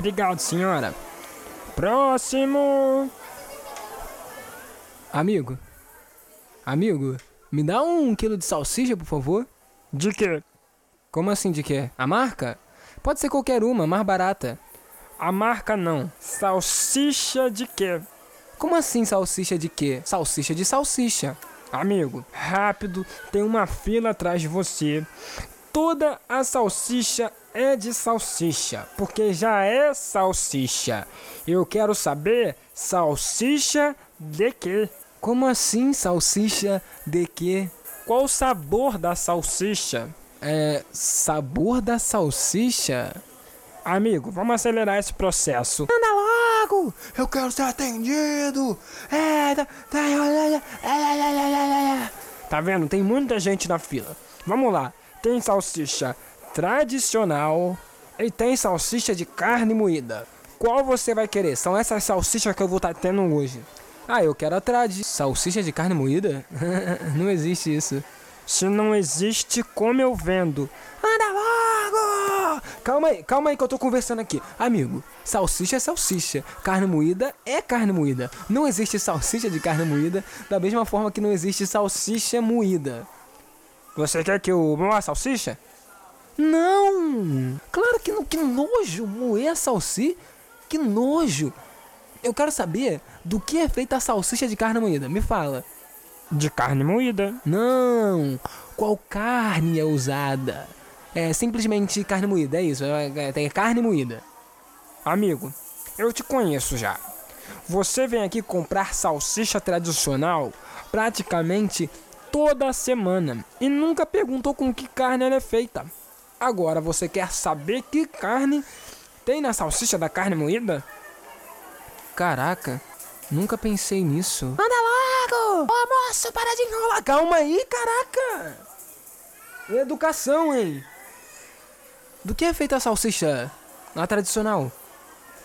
Obrigado, senhora. Próximo. Amigo. Amigo, me dá um quilo de salsicha, por favor? De quê? Como assim de quê? A marca? Pode ser qualquer uma, mais barata. A marca não. Salsicha de quê? Como assim salsicha de quê? Salsicha de salsicha. Amigo, rápido, tem uma fila atrás de você. Toda a salsicha é de salsicha, porque já é salsicha. Eu quero saber salsicha de quê? Como assim salsicha de quê? Qual o sabor da salsicha? É. Sabor da salsicha? Amigo, vamos acelerar esse processo. Anda logo! Eu quero ser atendido! É, tá, tá, tá vendo? Tem muita gente na fila. Vamos lá. Tem salsicha tradicional e tem salsicha de carne moída. Qual você vai querer? São essas salsichas que eu vou estar tá tendo hoje. Ah, eu quero a trad. Salsicha de carne moída? não existe isso. Se não existe, como eu vendo? Anda logo! Calma aí, calma aí que eu tô conversando aqui. Amigo, salsicha é salsicha. Carne moída é carne moída. Não existe salsicha de carne moída da mesma forma que não existe salsicha moída. Você quer que eu moa a salsicha? Não! Claro que não, que nojo moer a salsicha. Que nojo! Eu quero saber do que é feita a salsicha de carne moída. Me fala. De carne moída. Não! Qual carne é usada? É simplesmente carne moída, é isso. É, é, tem carne moída. Amigo, eu te conheço já. Você vem aqui comprar salsicha tradicional praticamente toda semana e nunca perguntou com que carne ela é feita. Agora você quer saber que carne tem na salsicha da carne moída? Caraca, nunca pensei nisso. Anda logo! Ô moço, para de enrolar. Calma aí, caraca! Educação, hein? Do que é feita a salsicha? Na tradicional?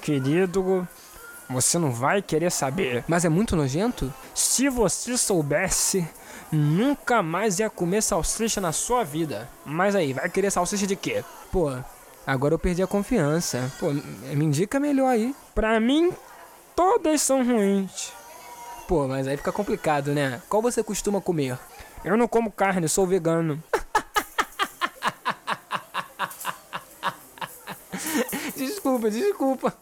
Querido, você não vai querer saber. Mas é muito nojento? Se você soubesse, nunca mais ia comer salsicha na sua vida. Mas aí, vai querer salsicha de quê? Pô, agora eu perdi a confiança. Pô, me indica melhor aí. Pra mim, todas são ruins. Pô, mas aí fica complicado, né? Qual você costuma comer? Eu não como carne, sou vegano. desculpa, desculpa.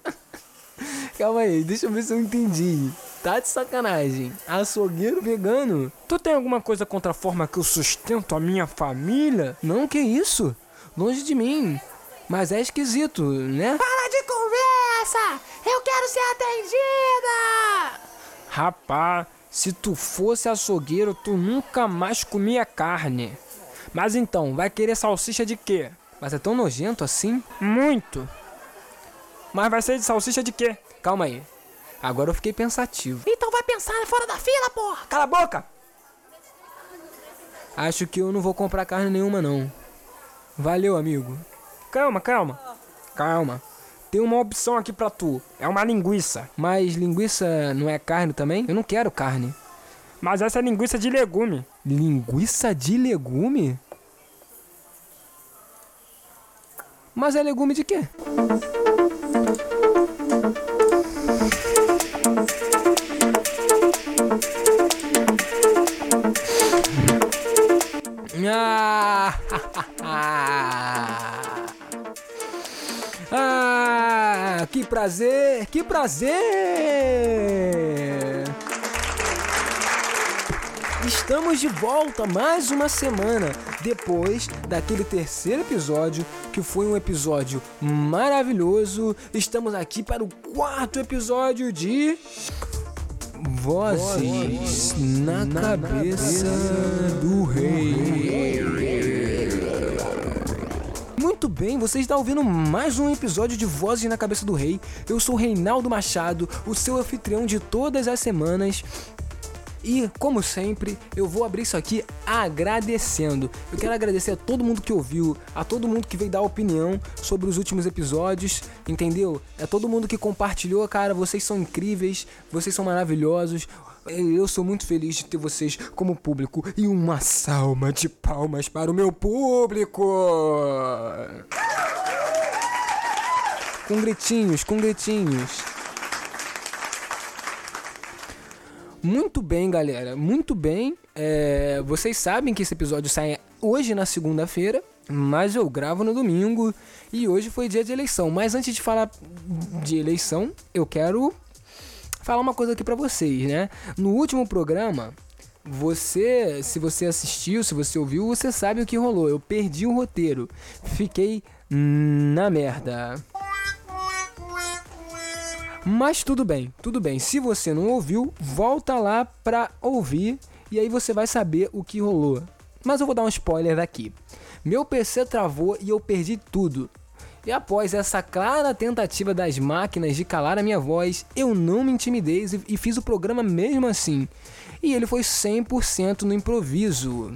Calma aí, deixa eu ver se eu entendi. Tá de sacanagem. Açougueiro vegano? Tu tem alguma coisa contra a forma que eu sustento a minha família? Não, que isso? Longe de mim. Mas é esquisito, né? Para de conversa! Eu quero ser atendida! Rapá, se tu fosse açougueiro, tu nunca mais comia carne. Mas então, vai querer salsicha de quê? Mas é tão nojento assim? Muito. Mas vai ser de salsicha de quê? Calma aí. Agora eu fiquei pensativo. Então vai pensar fora da fila, porra! Cala a boca! Acho que eu não vou comprar carne nenhuma, não. Valeu, amigo. Calma, calma. Calma. Tem uma opção aqui pra tu. É uma linguiça. Mas linguiça não é carne também? Eu não quero carne. Mas essa é linguiça de legume. Linguiça de legume? Mas é legume de quê? Ah, que prazer, que prazer! Estamos de volta mais uma semana depois daquele terceiro episódio, que foi um episódio maravilhoso. Estamos aqui para o quarto episódio de Vozes, na, cabeça, cabeça do rei. Muito bem, você está ouvindo mais um episódio de Vozes na Cabeça do Rei. Eu sou Reinaldo Machado, o seu anfitrião de todas as semanas. E, como sempre, eu vou abrir isso aqui agradecendo. Eu quero agradecer a todo mundo que ouviu, a todo mundo que veio dar opinião sobre os últimos episódios, entendeu? É todo mundo que compartilhou, cara, vocês são incríveis, vocês são maravilhosos. Eu sou muito feliz de ter vocês como público e uma salva de palmas para o meu público. Com gritinhos, com gritinhos. Muito bem, galera. Muito bem. É, vocês sabem que esse episódio sai hoje na segunda-feira, mas eu gravo no domingo e hoje foi dia de eleição. Mas antes de falar de eleição, eu quero falar uma coisa aqui para vocês, né? No último programa, você, se você assistiu, se você ouviu, você sabe o que rolou. Eu perdi o roteiro. Fiquei na merda. Mas tudo bem, tudo bem. Se você não ouviu, volta lá pra ouvir e aí você vai saber o que rolou. Mas eu vou dar um spoiler aqui. Meu PC travou e eu perdi tudo. E após essa clara tentativa das máquinas de calar a minha voz, eu não me intimidei e fiz o programa mesmo assim. E ele foi 100% no improviso.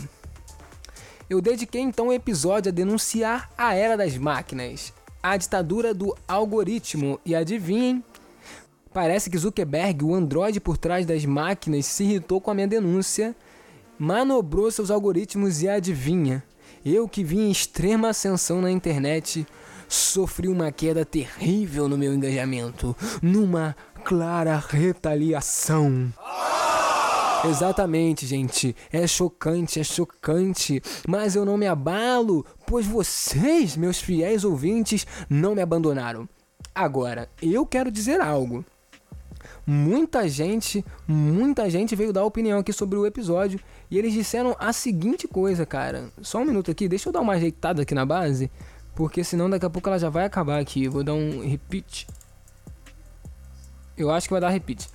Eu dediquei então o episódio a denunciar a era das máquinas, a ditadura do algoritmo e adivinhem Parece que Zuckerberg, o androide por trás das máquinas, se irritou com a minha denúncia, manobrou seus algoritmos e adivinha, eu que vim em extrema ascensão na internet, sofri uma queda terrível no meu engajamento, numa clara retaliação. Exatamente, gente. É chocante, é chocante. Mas eu não me abalo, pois vocês, meus fiéis ouvintes, não me abandonaram. Agora, eu quero dizer algo muita gente, muita gente veio dar opinião aqui sobre o episódio e eles disseram a seguinte coisa, cara. Só um minuto aqui, deixa eu dar uma ajeitada aqui na base, porque senão daqui a pouco ela já vai acabar aqui. Vou dar um repeat. Eu acho que vai dar repeat.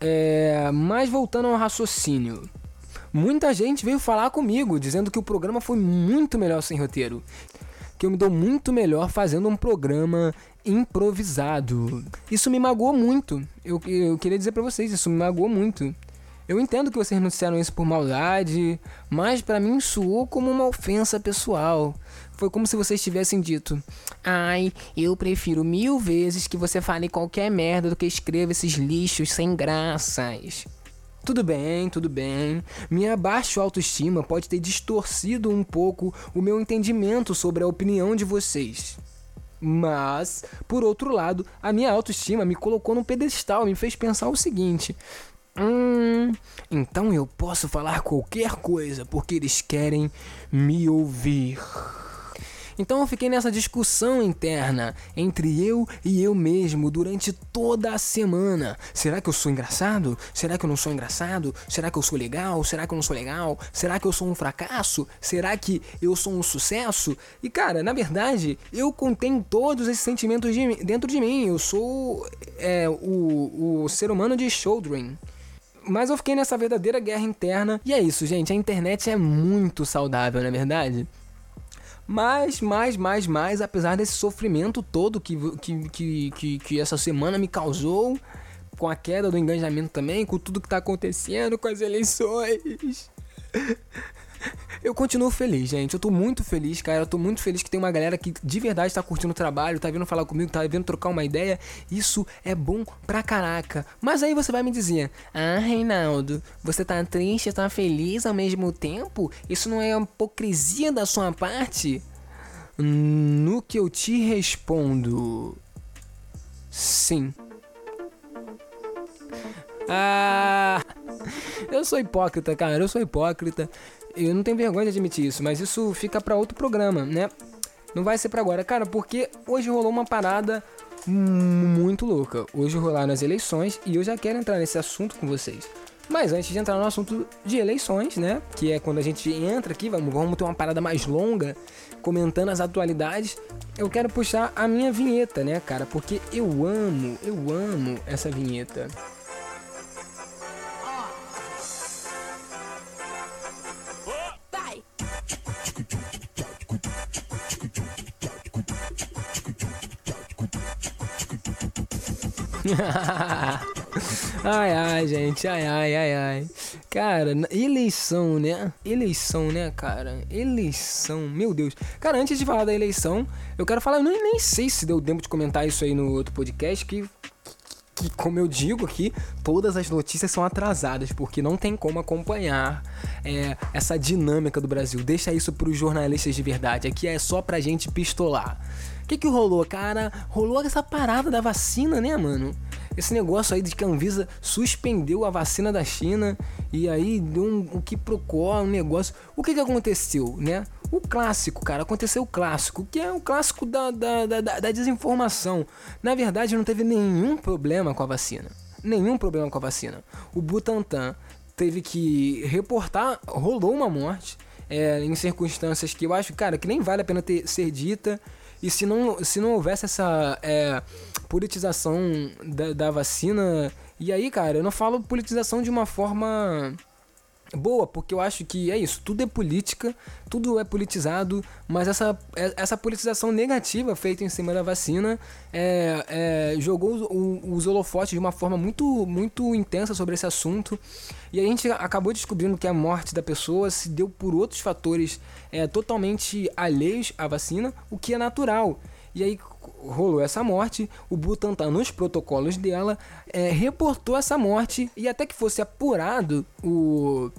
É, mas voltando ao raciocínio. Muita gente veio falar comigo dizendo que o programa foi muito melhor sem roteiro. Que eu me dou muito melhor fazendo um programa improvisado. Isso me magoou muito. Eu, eu queria dizer para vocês, isso me magoou muito. Eu entendo que vocês anunciaram isso por maldade, mas para mim soou como uma ofensa pessoal. Foi como se vocês tivessem dito: Ai, eu prefiro mil vezes que você fale qualquer merda do que escreva esses lixos sem graças. Tudo bem, tudo bem. Minha baixa autoestima pode ter distorcido um pouco o meu entendimento sobre a opinião de vocês. Mas, por outro lado, a minha autoestima me colocou num pedestal, me fez pensar o seguinte: Hum, então eu posso falar qualquer coisa porque eles querem me ouvir. Então eu fiquei nessa discussão interna entre eu e eu mesmo durante toda a semana. Será que eu sou engraçado? Será que eu não sou engraçado? Será que eu sou legal? Será que eu não sou legal? Será que eu sou um fracasso? Será que eu sou um sucesso? E cara, na verdade, eu contenho todos esses sentimentos de, dentro de mim. Eu sou é, o, o ser humano de Shouldering. Mas eu fiquei nessa verdadeira guerra interna. E é isso, gente. A internet é muito saudável, não é verdade? Mas, mais, mais, mais, apesar desse sofrimento todo que, que, que, que, que essa semana me causou, com a queda do engajamento também, com tudo que tá acontecendo, com as eleições. Eu continuo feliz, gente. Eu tô muito feliz, cara. Eu tô muito feliz que tem uma galera que de verdade tá curtindo o trabalho, tá vindo falar comigo, tá vindo trocar uma ideia. Isso é bom pra caraca. Mas aí você vai me dizer: Ah, Reinaldo, você tá triste, tá feliz ao mesmo tempo? Isso não é hipocrisia da sua parte? No que eu te respondo: Sim. Ah, eu sou hipócrita, cara. Eu sou hipócrita. Eu não tenho vergonha de admitir isso, mas isso fica para outro programa, né? Não vai ser para agora, cara, porque hoje rolou uma parada muito louca. Hoje rolaram as eleições e eu já quero entrar nesse assunto com vocês. Mas antes de entrar no assunto de eleições, né? Que é quando a gente entra aqui, vamos, vamos ter uma parada mais longa, comentando as atualidades. Eu quero puxar a minha vinheta, né, cara? Porque eu amo, eu amo essa vinheta. ai, ai, gente, ai, ai, ai, ai. Cara, eleição, né? Eleição, né, cara? Eleição, meu Deus. Cara, antes de falar da eleição, eu quero falar, eu nem, nem sei se deu tempo de comentar isso aí no outro podcast, que que, como eu digo aqui, todas as notícias são atrasadas, porque não tem como acompanhar é, essa dinâmica do Brasil. Deixa isso para os jornalistas de verdade. Aqui é só pra gente pistolar. O que que rolou, cara? Rolou essa parada da vacina, né, mano? Esse negócio aí de que a Anvisa suspendeu a vacina da China e aí deu um, um que procura um negócio. O que que aconteceu, né? O clássico, cara, aconteceu o clássico, que é o clássico da, da, da, da desinformação. Na verdade, não teve nenhum problema com a vacina. Nenhum problema com a vacina. O Butantan teve que reportar, rolou uma morte é, em circunstâncias que eu acho, cara, que nem vale a pena ter, ser dita. E se não, se não houvesse essa é, politização da, da vacina. E aí, cara, eu não falo politização de uma forma boa, porque eu acho que é isso, tudo é política, tudo é politizado, mas essa, essa politização negativa feita em cima da vacina é, é, jogou os, os holofotes de uma forma muito, muito intensa sobre esse assunto. E a gente acabou descobrindo que a morte da pessoa se deu por outros fatores é, totalmente alheios à vacina, o que é natural. E aí rolou essa morte, o Butantan nos protocolos dela é, reportou essa morte e até que fosse apurado o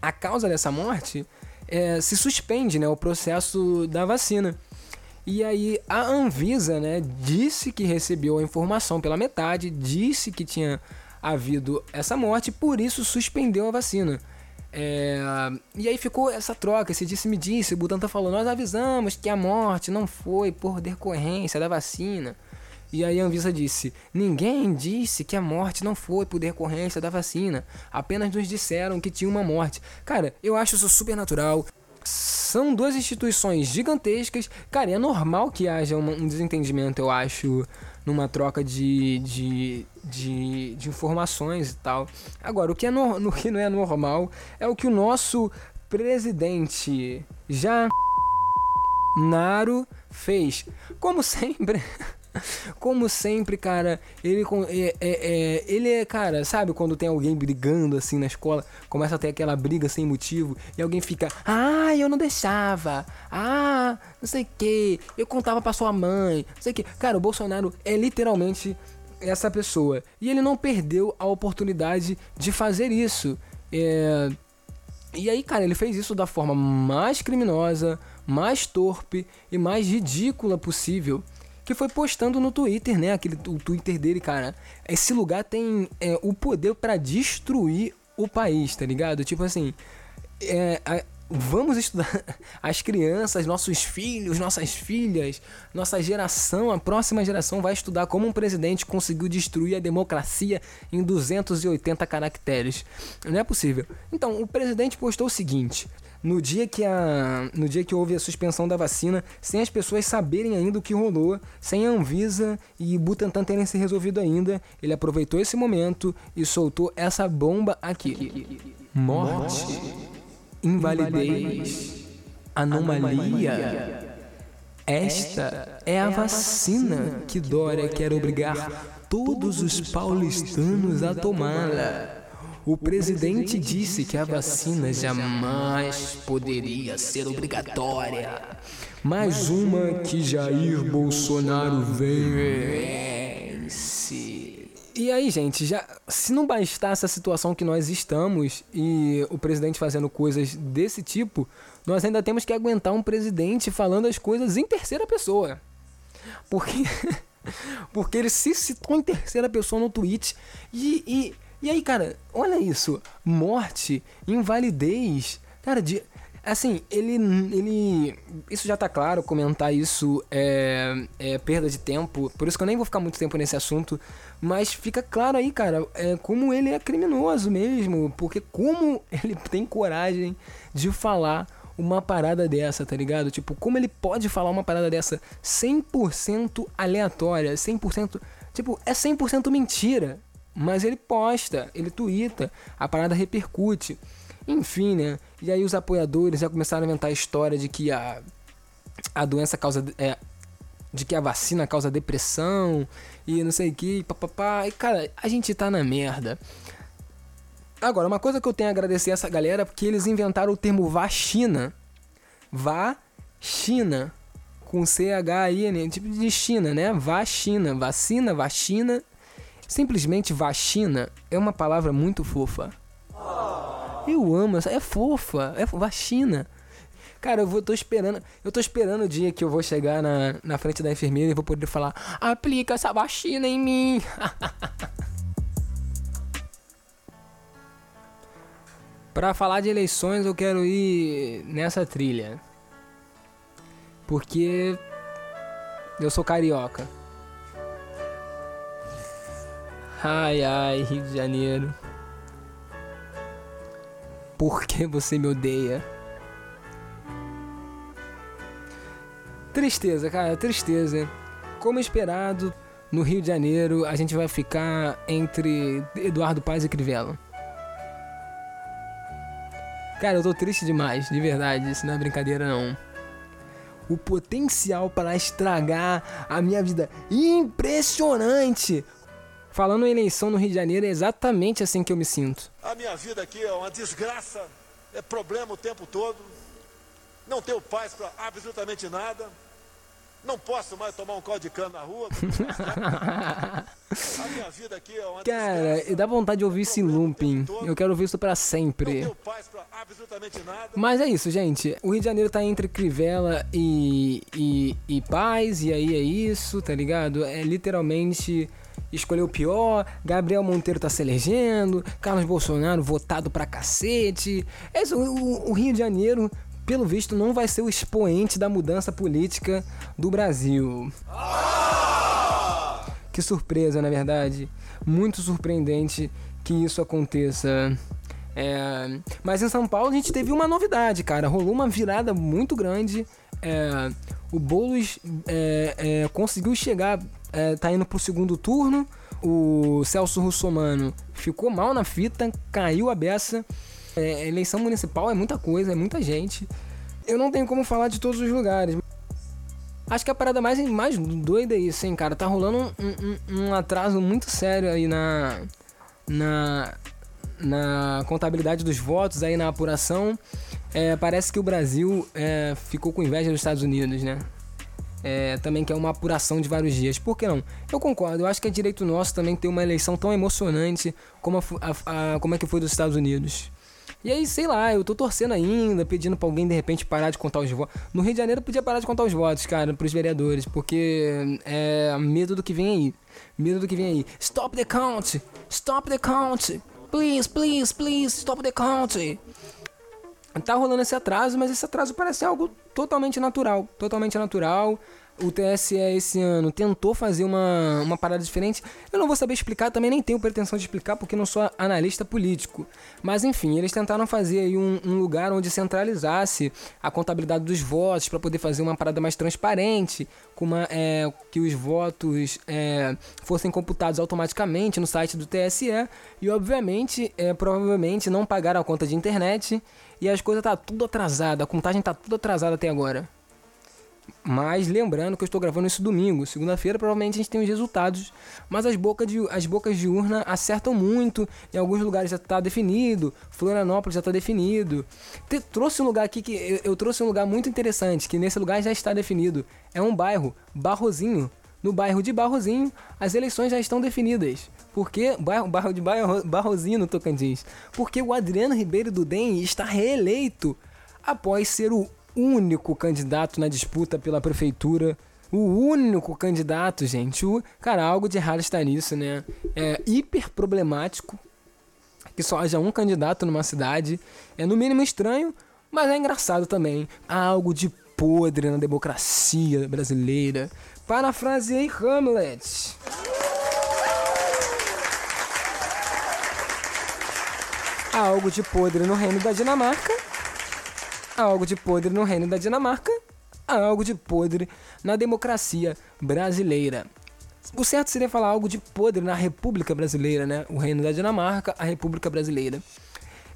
a causa dessa morte, é, se suspende né, o processo da vacina. E aí a Anvisa né, disse que recebeu a informação pela metade, disse que tinha havido essa morte, por isso suspendeu a vacina. É, e aí ficou essa troca, esse disse-me-disse, o Butantan falou, nós avisamos que a morte não foi por decorrência da vacina. E aí a Anvisa disse: Ninguém disse que a morte não foi por decorrência da vacina. Apenas nos disseram que tinha uma morte. Cara, eu acho isso super natural. São duas instituições gigantescas. Cara, é normal que haja um desentendimento, eu acho, numa troca de, de, de, de informações e tal. Agora, o que, é no, no que não é normal é o que o nosso presidente já Naro fez. Como sempre. Como sempre, cara, ele é, é, é, ele é, cara, sabe quando tem alguém brigando assim na escola, começa a ter aquela briga sem motivo e alguém fica, ah, eu não deixava, ah, não sei o que, eu contava pra sua mãe, não sei o que. Cara, o Bolsonaro é literalmente essa pessoa e ele não perdeu a oportunidade de fazer isso. É... E aí, cara, ele fez isso da forma mais criminosa, mais torpe e mais ridícula possível que foi postando no Twitter, né? Aquele, o Twitter dele, cara. Esse lugar tem é, o poder para destruir o país, tá ligado? Tipo assim, é, vamos estudar as crianças, nossos filhos, nossas filhas, nossa geração, a próxima geração vai estudar como um presidente conseguiu destruir a democracia em 280 caracteres. Não é possível. Então, o presidente postou o seguinte: no dia que a no dia que houve a suspensão da vacina, sem as pessoas saberem ainda o que rolou, sem a Anvisa e Butantan terem se resolvido ainda, ele aproveitou esse momento e soltou essa bomba aqui. Morte, invalidez, anomalia. Esta é a vacina que Dória quer obrigar todos os paulistanos a tomá-la. O presidente disse que a vacina jamais poderia ser obrigatória. Mais uma que Jair Bolsonaro vence. E aí, gente, já se não bastasse a situação que nós estamos e o presidente fazendo coisas desse tipo, nós ainda temos que aguentar um presidente falando as coisas em terceira pessoa. Porque porque ele se citou em terceira pessoa no tweet e, e e aí, cara, olha isso. Morte, invalidez. Cara, de. Assim, ele. ele isso já tá claro, comentar isso é, é perda de tempo. Por isso que eu nem vou ficar muito tempo nesse assunto. Mas fica claro aí, cara, é, como ele é criminoso mesmo. Porque como ele tem coragem de falar uma parada dessa, tá ligado? Tipo, como ele pode falar uma parada dessa 100% aleatória, 100%. Tipo, é 100% mentira. Mas ele posta, ele twitta, a parada repercute. Enfim, né? E aí os apoiadores já começaram a inventar a história de que a, a doença causa. É, de que a vacina causa depressão e não sei o que, papapá. E cara, a gente tá na merda. Agora, uma coisa que eu tenho a agradecer a essa galera é porque eles inventaram o termo vacina. Vacina. Com C-H-I-N, tipo de China, né? Vacina. Vacina, vacina. Simplesmente vacina é uma palavra muito fofa. Eu amo é fofa, é vacina. Cara, eu vou, tô esperando. Eu tô esperando o dia que eu vou chegar na, na frente da enfermeira e vou poder falar: aplica essa vacina em mim. Pra falar de eleições, eu quero ir nessa trilha. Porque eu sou carioca. Ai, ai, Rio de Janeiro. Por que você me odeia? Tristeza, cara, tristeza. Como esperado, no Rio de Janeiro a gente vai ficar entre Eduardo Paz e Crivella. Cara, eu tô triste demais, de verdade, isso não é brincadeira não. O potencial para estragar a minha vida impressionante. Falando em eleição no Rio de Janeiro, é exatamente assim que eu me sinto. A minha vida aqui é uma desgraça, é problema o tempo todo. Não tenho paz para absolutamente nada. Não posso mais tomar um caldo de cana na rua. A minha vida aqui é uma Cara, desgraça, e dá vontade de ouvir esse problema o looping. Eu quero ouvir isso pra Não sempre. tenho paz para absolutamente nada. Mas é isso, gente. O Rio de Janeiro tá entre Crivella e, e, e Paz, e aí é isso, tá ligado? É literalmente escolher o pior. Gabriel Monteiro tá se elegendo. Carlos Bolsonaro votado pra cacete. É isso, o, o Rio de Janeiro, pelo visto, não vai ser o expoente da mudança política do Brasil. Que surpresa, na verdade. Muito surpreendente que isso aconteça. É, mas em São Paulo a gente teve uma novidade, cara. Rolou uma virada muito grande. É, o Boulos é, é, conseguiu chegar, é, tá indo pro segundo turno. O Celso Russomano ficou mal na fita, caiu a beça. É, eleição municipal é muita coisa, é muita gente. Eu não tenho como falar de todos os lugares. Acho que a parada mais, mais doida é isso, hein, cara. Tá rolando um, um- um atraso muito sério aí na, na, na contabilidade dos votos, aí na apuração. É, parece que o Brasil é, ficou com inveja dos Estados Unidos, né? É, também que é uma apuração de vários dias. Por que não? Eu concordo, eu acho que é direito nosso também ter uma eleição tão emocionante como, a a- a- como é que foi dos Estados Unidos. E aí, sei lá, eu tô torcendo ainda, pedindo pra alguém de repente parar de contar os votos. No Rio de Janeiro podia parar de contar os votos, cara, pros vereadores, porque é medo do que vem aí. Medo do que vem aí. Stop the count! Stop the count! Please, please, please, stop the count! Tá rolando esse atraso, mas esse atraso parece algo totalmente natural. Totalmente natural. O TSE esse ano tentou fazer uma, uma parada diferente. Eu não vou saber explicar, também nem tenho pretensão de explicar porque não sou analista político. Mas enfim, eles tentaram fazer aí um, um lugar onde centralizasse a contabilidade dos votos para poder fazer uma parada mais transparente, com uma, é, que os votos é, fossem computados automaticamente no site do TSE. E obviamente, é, provavelmente não pagaram a conta de internet e as coisas tá tudo atrasada, a contagem tá tudo atrasada até agora. Mas lembrando que eu estou gravando isso domingo, segunda-feira provavelmente a gente tem os resultados, mas as bocas de, as bocas de urna acertam muito, em alguns lugares já está definido, Florianópolis já está definido. Te- trouxe um lugar aqui que eu, eu trouxe um lugar muito interessante, que nesse lugar já está definido. É um bairro, Barrozinho. No bairro de Barrozinho, as eleições já estão definidas. Porque bairro, bairro de Barro- Barrozinho no Tocantins. Porque o Adriano Ribeiro do DEM está reeleito após ser o único candidato na disputa pela prefeitura. O único candidato, gente. O, cara, algo de errado está nisso, né? É hiper problemático que só haja um candidato numa cidade. É no mínimo estranho, mas é engraçado também. Há algo de podre na democracia brasileira. Parafraseei Hamlet. Há algo de podre no reino da Dinamarca. Há algo de podre no reino da Dinamarca. Há algo de podre na democracia brasileira. O certo seria falar algo de podre na República Brasileira, né? O reino da Dinamarca, a República Brasileira.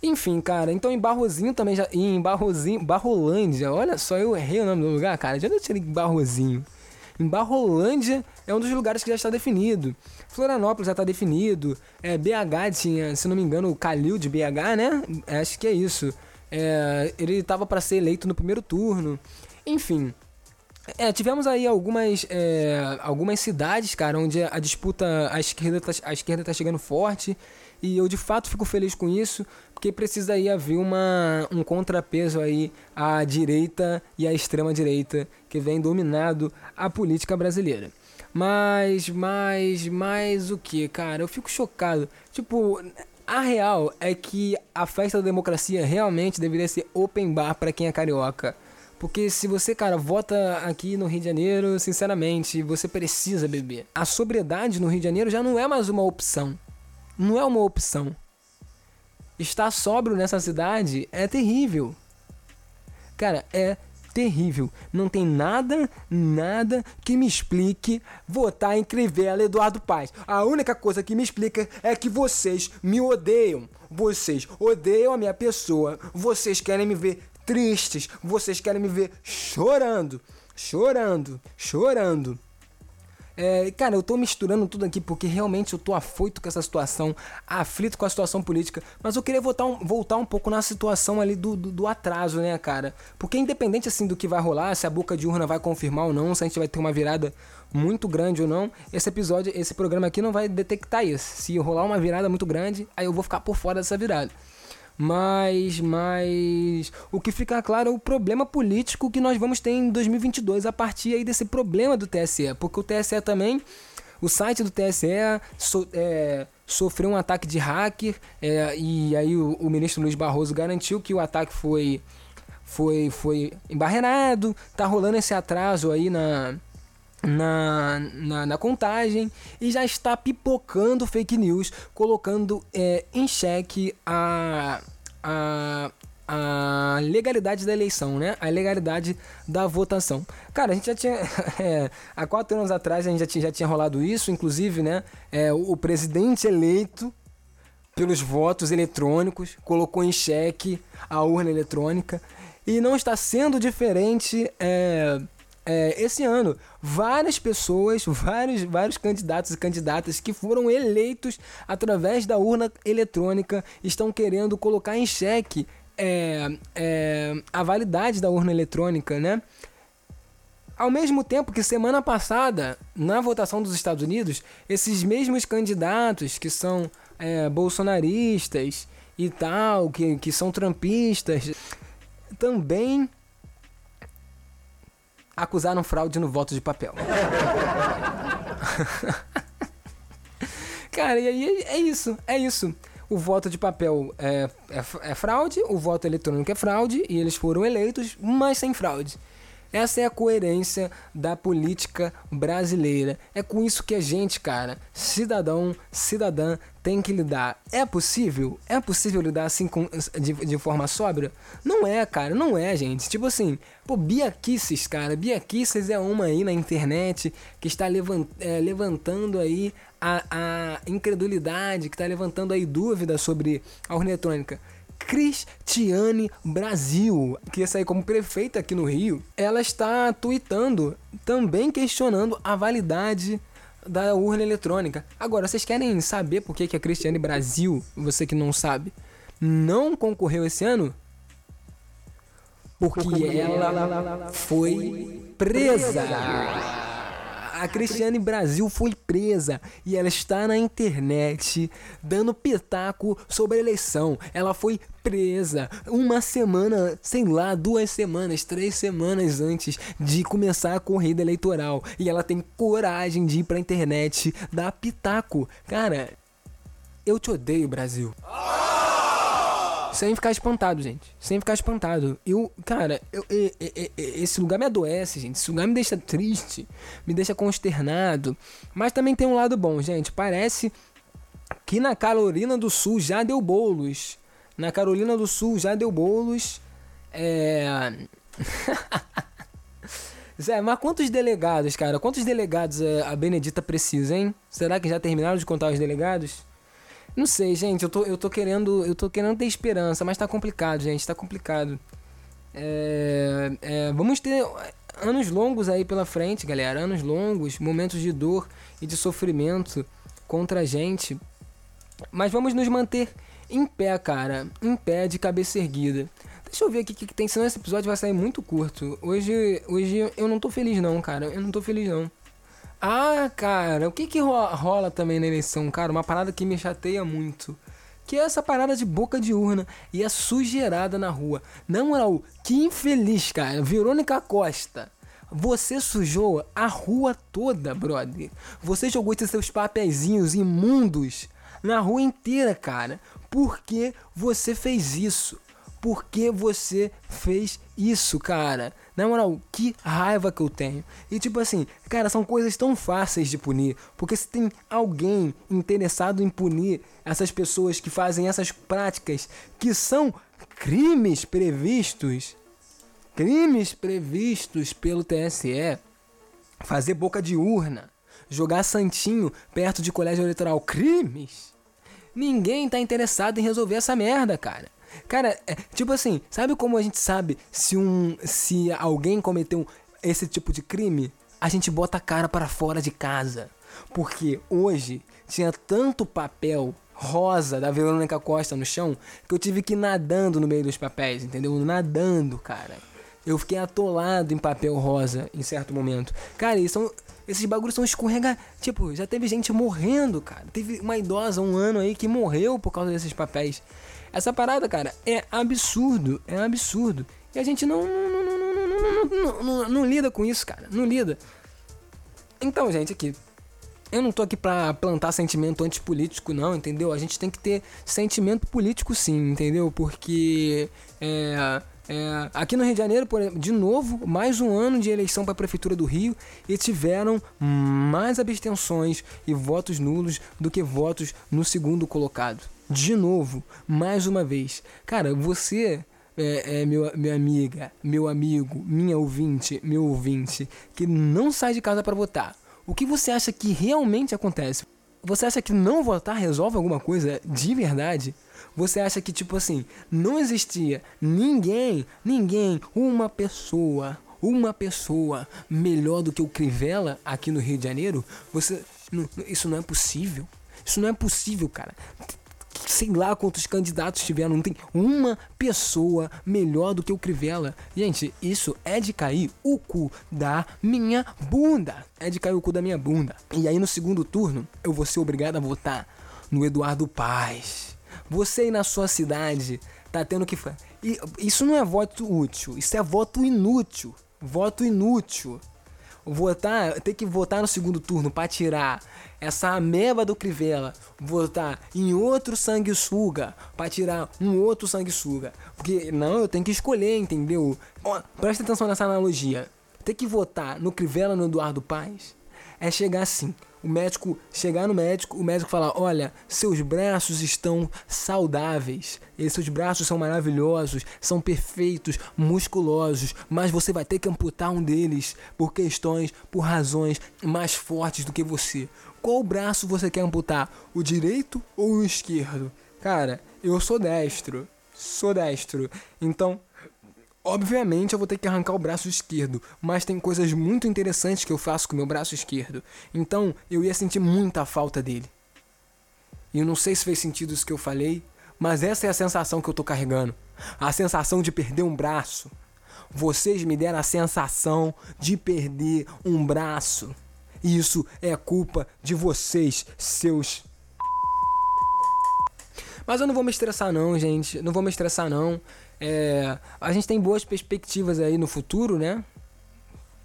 Enfim, cara, então em Barrozinho também já. Em Barrozinho. Barrolândia, olha só, eu errei o nome do lugar, cara. Já não tirei Barrozinho. Em Barrolândia é um dos lugares que já está definido. Florianópolis já está definido. É, BH tinha, se não me engano, o Calil de BH, né? Acho que é isso. É, ele estava para ser eleito no primeiro turno. Enfim. É, tivemos aí algumas, é, algumas cidades, cara, onde a disputa, a esquerda, tá, a esquerda tá chegando forte. E eu de fato fico feliz com isso, porque precisa aí haver uma, um contrapeso aí à direita e à extrema direita que vem dominado a política brasileira. Mas, mas, mas o que, cara? Eu fico chocado. Tipo, a real é que a festa da democracia realmente deveria ser open bar para quem é carioca. Porque se você, cara, vota aqui no Rio de Janeiro, sinceramente, você precisa beber. A sobriedade no Rio de Janeiro já não é mais uma opção. Não é uma opção. Estar sóbrio nessa cidade é terrível. Cara, é terrível. Não tem nada, nada que me explique votar em Crivella Eduardo Paz. A única coisa que me explica é que vocês me odeiam. Vocês odeiam a minha pessoa. Vocês querem me ver tristes, vocês querem me ver chorando, chorando, chorando. É, cara, eu tô misturando tudo aqui porque realmente eu tô afoito com essa situação, aflito com a situação política, mas eu queria voltar um, voltar um pouco na situação ali do, do, do, atraso, né, cara? Porque independente assim do que vai rolar, se a boca de urna vai confirmar ou não, se a gente vai ter uma virada muito grande ou não, esse episódio, esse programa aqui não vai detectar isso. Se rolar uma virada muito grande, aí eu vou ficar por fora dessa virada. Mas, mas o que fica claro é o problema político que nós vamos ter em 2022 a partir aí desse problema do TSE, porque o TSE também, o site do TSE so, é, sofreu um ataque de hacker é, e aí o, o, ministro Luiz Barroso garantiu que o ataque foi foi foi embarreirado, tá rolando esse atraso aí na na, na, na, contagem e já está pipocando fake news, colocando é, em xeque a, a, a legalidade da eleição, né? A legalidade da votação. Cara, a gente já tinha. É, há quatro anos atrás a gente já tinha, já tinha rolado isso, inclusive, né? É, o, o presidente eleito pelos votos eletrônicos colocou em xeque a urna eletrônica. E não está sendo diferente. É, é, esse ano, várias pessoas, vários, vários candidatos e candidatas que foram eleitos através da urna eletrônica estão querendo colocar em xeque é, é, a validade da urna eletrônica, né? Ao mesmo tempo que semana passada, na votação dos Estados Unidos, esses mesmos candidatos que são é, bolsonaristas e tal, que, que são trampistas, também acusaram fraude no voto de papel. Cara, e aí é isso, é isso. O voto de papel é, é, é, fraude, o voto eletrônico é fraude, e eles foram eleitos, mas sem fraude. Essa é a coerência da política brasileira. É com isso que a gente, cara, cidadão, cidadã, tem que lidar. É possível? É possível lidar assim com, de, de forma sóbria? Não é, cara, não é, gente. Tipo assim, pô, Bia Kisses, cara, Bia Kisses é uma aí na internet que está levant, é, levantando aí a, a incredulidade, que está levantando aí dúvidas sobre a urna eletrônica. Cristiane Brasil, que ia sair como prefeita aqui no Rio, ela está tweetando também questionando a validade da urna eletrônica. Agora, vocês querem saber por que, que a Cristiane Brasil, você que não sabe, não concorreu esse ano? Porque ela foi presa a Cristiane Brasil foi presa e ela está na internet dando pitaco sobre a eleição. Ela foi presa uma semana, sei lá, duas semanas, três semanas antes de começar a corrida eleitoral. E ela tem coragem de ir pra internet dar pitaco. Cara, eu te odeio, Brasil. Sem ficar espantado, gente. Sem ficar espantado. Eu, cara, eu, eu, eu, esse lugar me adoece, gente. Esse lugar me deixa triste, me deixa consternado. Mas também tem um lado bom, gente. Parece que na Carolina do Sul já deu bolos. Na Carolina do Sul já deu bolos. É. Zé, mas quantos delegados, cara? Quantos delegados a Benedita precisa, hein? Será que já terminaram de contar os delegados? Não sei, gente, eu tô, eu tô querendo. Eu tô querendo ter esperança, mas tá complicado, gente. Tá complicado. É, é, vamos ter anos longos aí pela frente, galera. Anos longos, momentos de dor e de sofrimento contra a gente. Mas vamos nos manter em pé, cara. Em pé, de cabeça erguida. Deixa eu ver aqui o que, que tem, senão esse episódio vai sair muito curto. Hoje, hoje eu não tô feliz, não, cara. Eu não tô feliz, não. Ah, cara, o que que rola, também na eleição, cara? Uma parada que me chateia muito. que é essa parada de boca de urna e a sujeirada na rua. Na moral, que infeliz, cara. Verônica Costa. Você sujou a rua toda, brother. Você jogou esses seus papeizinhos imundos na rua inteira, cara. Por que você fez isso? Por que você fez isso, cara? Na moral, que raiva que eu tenho. E tipo assim, cara, são coisas tão fáceis de punir. Porque se tem alguém interessado em punir essas pessoas que fazem essas práticas que são crimes previstos, crimes previstos pelo TSE, fazer boca de urna, jogar santinho perto de colégio eleitoral, crimes. Ninguém tá interessado em resolver essa merda, cara. Cara, é, tipo assim, sabe como a gente sabe se um se alguém cometeu esse tipo de crime? A gente bota a cara para fora de casa. Porque hoje tinha tanto papel rosa da Verônica Costa no chão que eu tive que ir nadando no meio dos papéis, entendeu? Nadando, cara. Eu fiquei atolado em papel rosa em certo momento. Cara, e são, esses bagulhos são escorrega. Tipo, já teve gente morrendo, cara. Teve uma idosa um ano aí que morreu por causa desses papéis. Essa parada, cara, é absurdo. É absurdo. E a gente não não, não, não, não, lida com isso, cara. Não lida. Então, gente, aqui. Eu não tô aqui pra plantar sentimento antipolítico, não, entendeu? A gente tem que ter sentimento político, sim, entendeu? Porque. É. É, aqui no Rio de Janeiro, de novo, mais um ano de eleição para a Prefeitura do Rio e tiveram mais abstenções e votos nulos do que votos no segundo colocado de novo, mais uma vez. Cara, você é, é, meu, minha amiga, meu amigo, minha ouvinte, meu ouvinte, que não sai de casa para votar. O que você acha que realmente acontece? Você acha que não votar resolve alguma coisa de verdade? Você acha que, tipo assim, não existia ninguém, ninguém, uma pessoa, uma pessoa melhor do que o Crivella aqui no Rio de Janeiro? Você. Não, isso não é possível. Isso não é possível, cara sei lá quantos candidatos tiveram, não tem uma pessoa melhor do que o Crivella. Gente, isso é de cair o cu da minha bunda. É de cair o cu da minha bunda. E aí no segundo turno, eu vou ser obrigado a votar no Eduardo Paz. Você aí na sua cidade tá tendo que. E isso não é voto útil, isso é voto inútil. Voto inútil. Votar, ter que votar no segundo turno para tirar essa ameba do Crivella votar em outro sanguessuga para tirar um outro sanguessuga. Porque não, eu tenho que escolher, entendeu? Presta atenção nessa analogia. Ter que votar no Crivella no Eduardo Paz é chegar assim. O médico chegar no médico, o médico falar: Olha, seus braços estão saudáveis, seus braços são maravilhosos, são perfeitos, musculosos, mas você vai ter que amputar um deles por questões, por razões mais fortes do que você. Qual braço você quer amputar? O direito ou o esquerdo? Cara, eu sou destro. Sou destro. Então, obviamente eu vou ter que arrancar o braço esquerdo, mas tem coisas muito interessantes que eu faço com o meu braço esquerdo. Então, eu ia sentir muita falta dele. E eu não sei se fez sentido isso que eu falei, mas essa é a sensação que eu tô carregando. A sensação de perder um braço. Vocês me deram a sensação de perder um braço. E isso é culpa de vocês, seus. Mas eu não vou me estressar não, gente. Não vou me estressar não. É, a gente tem boas perspectivas aí no futuro, né?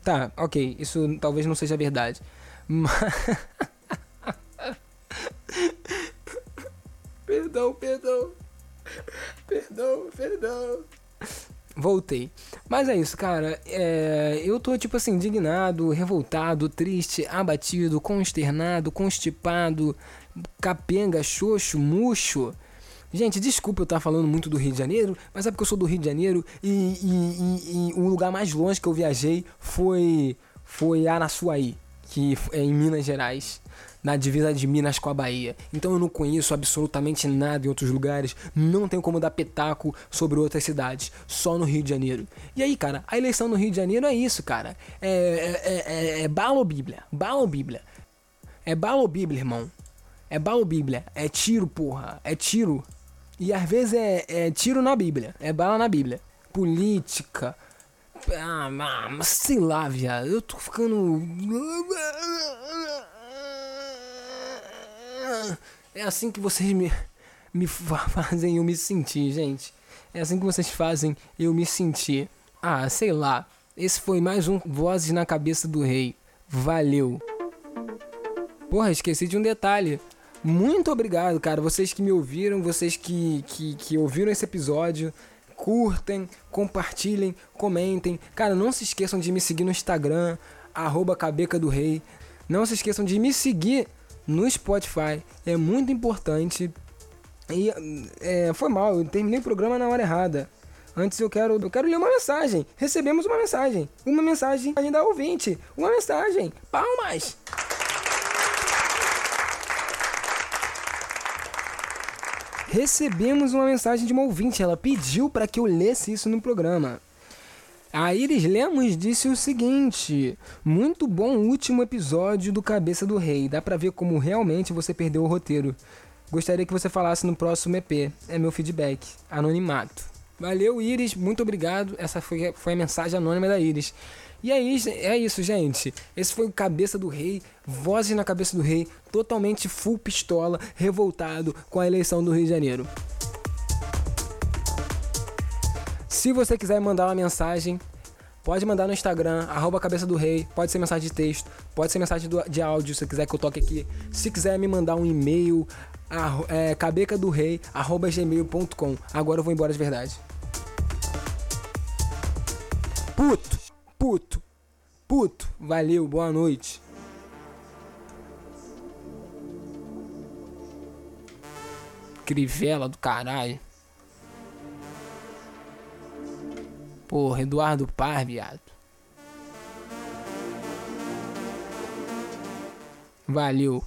Tá, ok. Isso talvez não seja verdade. Mas... perdão, perdão. Perdão, perdão. Voltei. Mas é isso, cara. É, eu tô, tipo assim, indignado, revoltado, triste, abatido, consternado, constipado, capenga, xoxo, murcho. Gente, desculpa eu estar falando muito do Rio de Janeiro, mas é porque eu sou do Rio de Janeiro e, e, e, e o lugar mais longe que eu viajei foi, foi Araçuaí, que é em Minas Gerais na divisa de Minas com a Bahia. Então eu não conheço absolutamente nada em outros lugares, não tenho como dar petaco sobre outras cidades, só no Rio de Janeiro. E aí, cara, a eleição no Rio de Janeiro é isso, cara. É, é, é, é bala ou Bíblia? Bala ou Bíblia? É bala ou Bíblia, irmão? É bala ou Bíblia? É tiro, porra. É tiro. E às vezes é, é tiro na Bíblia. É bala na Bíblia. Política. Ah, mas sei lá, viado. Eu tô ficando. É assim que vocês me. me fazem eu me sentir, gente. É assim que vocês fazem eu me sentir. Ah, sei lá. Esse foi mais um Vozes na Cabeça do Rei. Valeu. Porra, esqueci de um detalhe. Muito obrigado, cara. Vocês que me ouviram, vocês que, que, que ouviram esse episódio. Curtem, compartilhem, comentem. Cara, não se esqueçam de me seguir no Instagram, arroba Cabeca do Rei. Não se esqueçam de me seguir no Spotify. É muito importante. E é, foi mal, eu terminei o programa na hora errada. Antes eu quero, eu quero ler uma mensagem. Recebemos uma mensagem. Uma mensagem da ouvinte. Uma mensagem. Palmas! Recebemos uma mensagem de uma ouvinte. Ela pediu para que eu lesse isso no programa. A Iris Lemos disse o seguinte: Muito bom o último episódio do Cabeça do Rei. Dá pra ver como realmente você perdeu o roteiro. Gostaria que você falasse no próximo EP. É meu feedback. Anonimato. Valeu, Iris. Muito obrigado. Essa foi, foi a mensagem anônima da Iris. E é isso, é isso, gente. Esse foi o Cabeça do Rei, Vozes na Cabeça do Rei, totalmente full pistola, revoltado com a eleição do Rio de Janeiro. Se você quiser mandar uma mensagem, pode mandar no Instagram, arroba Cabeça do Rei, pode ser mensagem de texto, pode ser mensagem de áudio, se quiser que eu toque aqui. Se quiser me mandar um e-mail, é, cabecadorei, arroba gmail.com. Agora eu vou embora de verdade. Puto! puto. Puto. Valeu, boa noite. Crivela do caralho. Porra, Eduardo Paz, viado. Valeu.